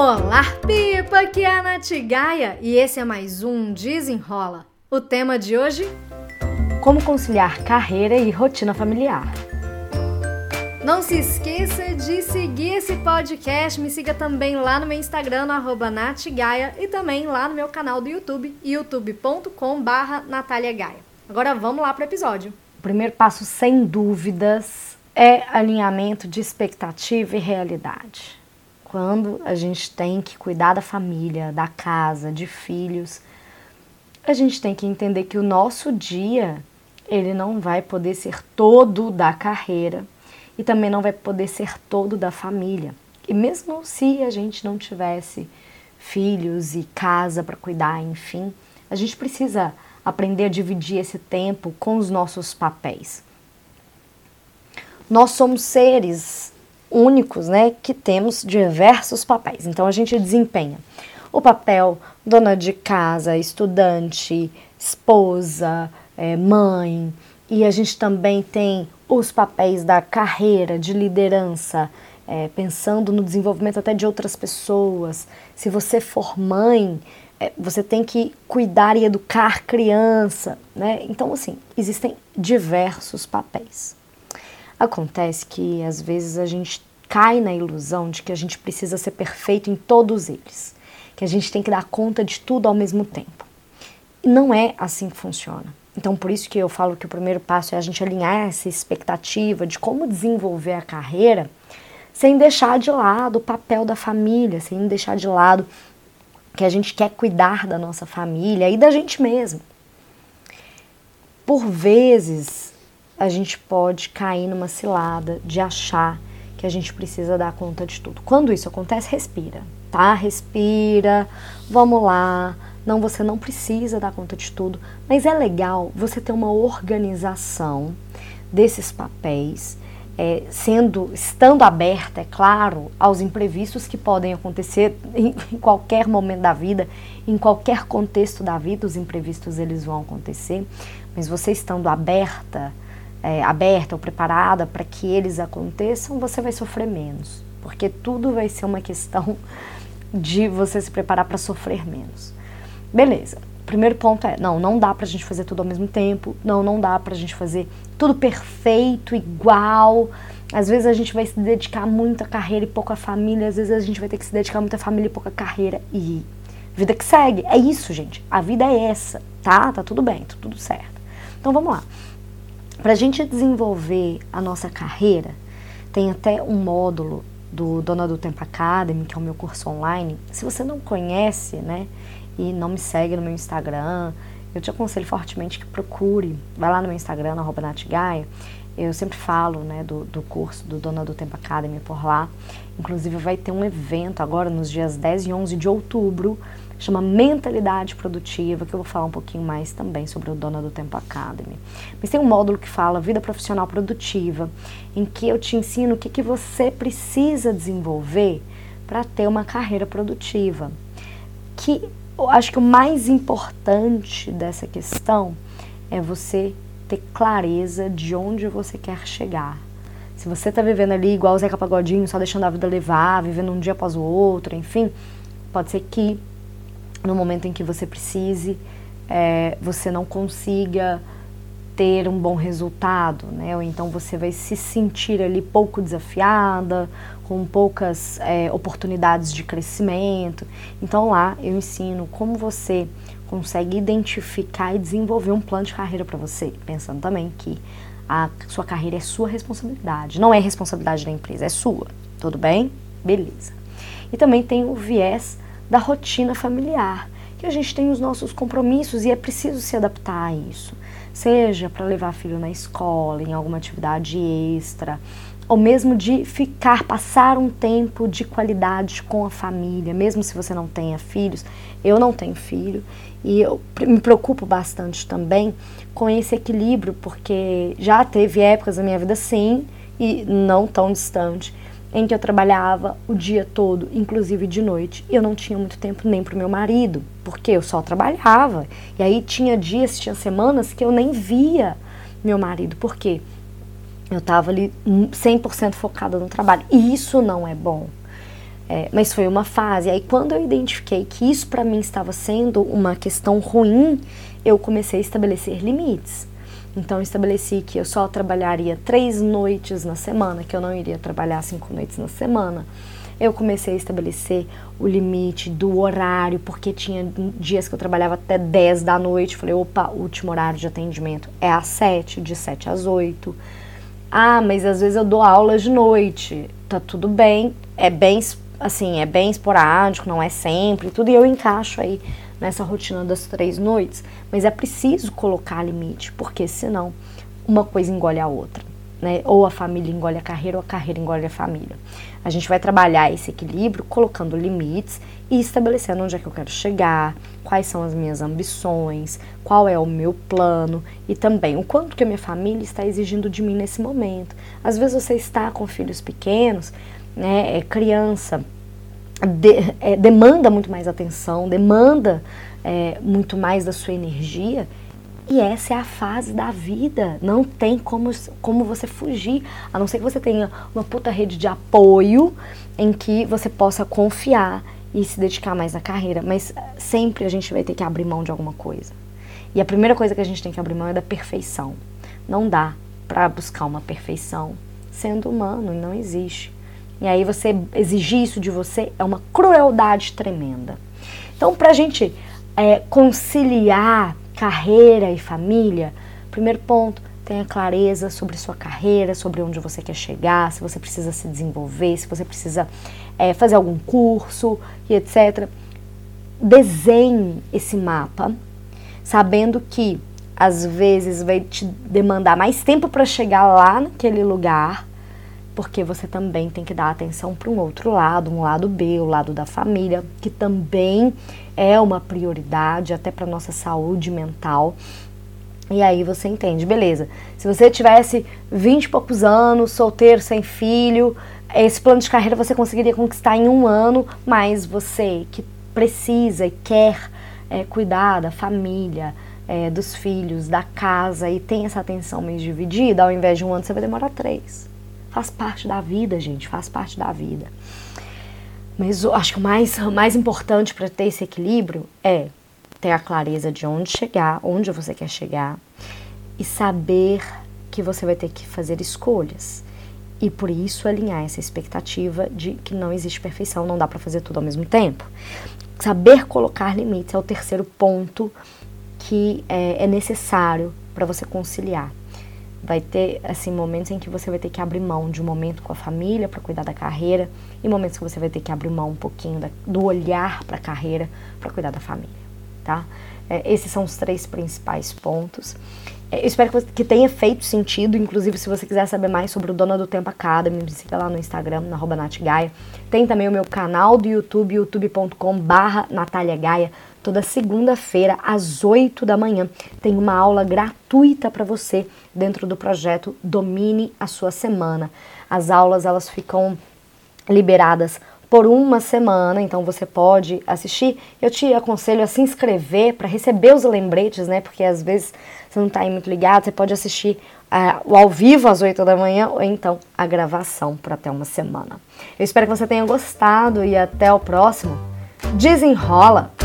Olá, Pipa! Aqui é a Nath Gaia e esse é mais um Desenrola. O tema de hoje? Como conciliar carreira e rotina familiar. Não se esqueça de seguir esse podcast. Me siga também lá no meu Instagram, no arroba e também lá no meu canal do YouTube, youtube.com.br Natália Gaia. Agora vamos lá para o episódio. O primeiro passo, sem dúvidas, é alinhamento de expectativa e realidade. Quando a gente tem que cuidar da família, da casa, de filhos, a gente tem que entender que o nosso dia ele não vai poder ser todo da carreira e também não vai poder ser todo da família. E mesmo se a gente não tivesse filhos e casa para cuidar, enfim, a gente precisa aprender a dividir esse tempo com os nossos papéis. Nós somos seres únicos, né, que temos diversos papéis. Então a gente desempenha o papel dona de casa, estudante, esposa, é, mãe, e a gente também tem os papéis da carreira, de liderança, é, pensando no desenvolvimento até de outras pessoas. Se você for mãe, é, você tem que cuidar e educar criança, né? Então, assim, existem diversos papéis. Acontece que às vezes a gente cai na ilusão de que a gente precisa ser perfeito em todos eles, que a gente tem que dar conta de tudo ao mesmo tempo. E não é assim que funciona. Então, por isso que eu falo que o primeiro passo é a gente alinhar essa expectativa de como desenvolver a carreira, sem deixar de lado o papel da família, sem deixar de lado que a gente quer cuidar da nossa família e da gente mesmo. Por vezes, a gente pode cair numa cilada de achar que a gente precisa dar conta de tudo. Quando isso acontece, respira, tá? Respira, vamos lá. Não, você não precisa dar conta de tudo, mas é legal você ter uma organização desses papéis, é, sendo, estando aberta, é claro, aos imprevistos que podem acontecer em, em qualquer momento da vida, em qualquer contexto da vida, os imprevistos eles vão acontecer, mas você estando aberta é, aberta ou preparada para que eles aconteçam, você vai sofrer menos. Porque tudo vai ser uma questão de você se preparar para sofrer menos. Beleza. Primeiro ponto é, não, não dá pra gente fazer tudo ao mesmo tempo. Não, não dá pra gente fazer tudo perfeito, igual. Às vezes a gente vai se dedicar muito à carreira e pouco à família. Às vezes a gente vai ter que se dedicar muito à família e pouco à carreira. E vida que segue. É isso, gente. A vida é essa, tá? Tá tudo bem, tá tudo certo. Então vamos lá. Para a gente desenvolver a nossa carreira, tem até um módulo do Dona do Tempo Academy, que é o meu curso online. Se você não conhece, né, e não me segue no meu Instagram, eu te aconselho fortemente que procure. Vai lá no meu Instagram, arroba Natgaia. Eu sempre falo, né, do, do curso do Dona do Tempo Academy por lá. Inclusive vai ter um evento agora nos dias 10 e 11 de outubro chama Mentalidade Produtiva, que eu vou falar um pouquinho mais também sobre o Dona do Tempo Academy. Mas tem um módulo que fala Vida Profissional Produtiva, em que eu te ensino o que, que você precisa desenvolver para ter uma carreira produtiva. Que eu acho que o mais importante dessa questão é você ter clareza de onde você quer chegar. Se você está vivendo ali igual o Zeca Pagodinho, só deixando a vida levar, vivendo um dia após o outro, enfim, pode ser que no momento em que você precise, é, você não consiga ter um bom resultado, né? Ou então você vai se sentir ali pouco desafiada, com poucas é, oportunidades de crescimento. Então lá eu ensino como você consegue identificar e desenvolver um plano de carreira para você, pensando também que a sua carreira é sua responsabilidade, não é responsabilidade da empresa, é sua. Tudo bem? Beleza. E também tem o viés da rotina familiar, que a gente tem os nossos compromissos e é preciso se adaptar a isso. Seja para levar filho na escola, em alguma atividade extra, ou mesmo de ficar, passar um tempo de qualidade com a família, mesmo se você não tenha filhos. Eu não tenho filho e eu me preocupo bastante também com esse equilíbrio, porque já teve épocas da minha vida sim e não tão distante em que eu trabalhava o dia todo, inclusive de noite, e eu não tinha muito tempo nem para o meu marido, porque eu só trabalhava. E aí tinha dias, tinha semanas que eu nem via meu marido, porque eu estava ali 100% focada no trabalho. E isso não é bom. É, mas foi uma fase. Aí quando eu identifiquei que isso para mim estava sendo uma questão ruim, eu comecei a estabelecer limites. Então estabeleci que eu só trabalharia três noites na semana, que eu não iria trabalhar cinco noites na semana. Eu comecei a estabelecer o limite do horário, porque tinha dias que eu trabalhava até 10 da noite. Falei, opa, último horário de atendimento é às 7, de 7 às 8. Ah, mas às vezes eu dou aula de noite. Tá tudo bem, é bem assim, é bem esporádico, não é sempre, tudo, e eu encaixo aí nessa rotina das três noites, mas é preciso colocar limite, porque senão uma coisa engole a outra, né? Ou a família engole a carreira, ou a carreira engole a família. A gente vai trabalhar esse equilíbrio colocando limites e estabelecendo onde é que eu quero chegar, quais são as minhas ambições, qual é o meu plano e também o quanto que a minha família está exigindo de mim nesse momento. Às vezes você está com filhos pequenos, né, é criança, de, é, demanda muito mais atenção, demanda é, muito mais da sua energia. E essa é a fase da vida. Não tem como, como você fugir. A não ser que você tenha uma puta rede de apoio em que você possa confiar e se dedicar mais na carreira. Mas sempre a gente vai ter que abrir mão de alguma coisa. E a primeira coisa que a gente tem que abrir mão é da perfeição. Não dá para buscar uma perfeição sendo humano, não existe. E aí você exigir isso de você é uma crueldade tremenda. Então, para a gente é, conciliar carreira e família, primeiro ponto, tenha clareza sobre sua carreira, sobre onde você quer chegar, se você precisa se desenvolver, se você precisa é, fazer algum curso e etc. Desenhe esse mapa, sabendo que às vezes vai te demandar mais tempo para chegar lá naquele lugar, porque você também tem que dar atenção para um outro lado, um lado B, o lado da família, que também é uma prioridade até para nossa saúde mental. E aí você entende, beleza. Se você tivesse 20 e poucos anos, solteiro, sem filho, esse plano de carreira você conseguiria conquistar em um ano, mas você que precisa e quer é, cuidar da família, é, dos filhos, da casa e tem essa atenção meio dividida, ao invés de um ano você vai demorar três. Faz parte da vida, gente, faz parte da vida. Mas eu acho que o mais, mais importante para ter esse equilíbrio é ter a clareza de onde chegar, onde você quer chegar e saber que você vai ter que fazer escolhas. E por isso alinhar essa expectativa de que não existe perfeição, não dá para fazer tudo ao mesmo tempo. Saber colocar limites é o terceiro ponto que é, é necessário para você conciliar. Vai ter assim momentos em que você vai ter que abrir mão de um momento com a família para cuidar da carreira e momentos que você vai ter que abrir mão um pouquinho da, do olhar para a carreira para cuidar da família, tá? É, esses são os três principais pontos. É, eu espero que, que, tenha feito sentido. Inclusive, se você quiser saber mais sobre o Dona do Tempo Academy, me siga lá no Instagram, na Natgaia. Tem também o meu canal do YouTube, youtube.com/barra Natália Gaia toda segunda-feira às 8 da manhã. Tem uma aula gratuita para você dentro do projeto Domine a sua semana. As aulas elas ficam liberadas por uma semana, então você pode assistir. Eu te aconselho a se inscrever para receber os lembretes, né? Porque às vezes você não está aí muito ligado, você pode assistir uh, o ao vivo às 8 da manhã ou então a gravação por até uma semana. Eu espero que você tenha gostado e até o próximo. Desenrola!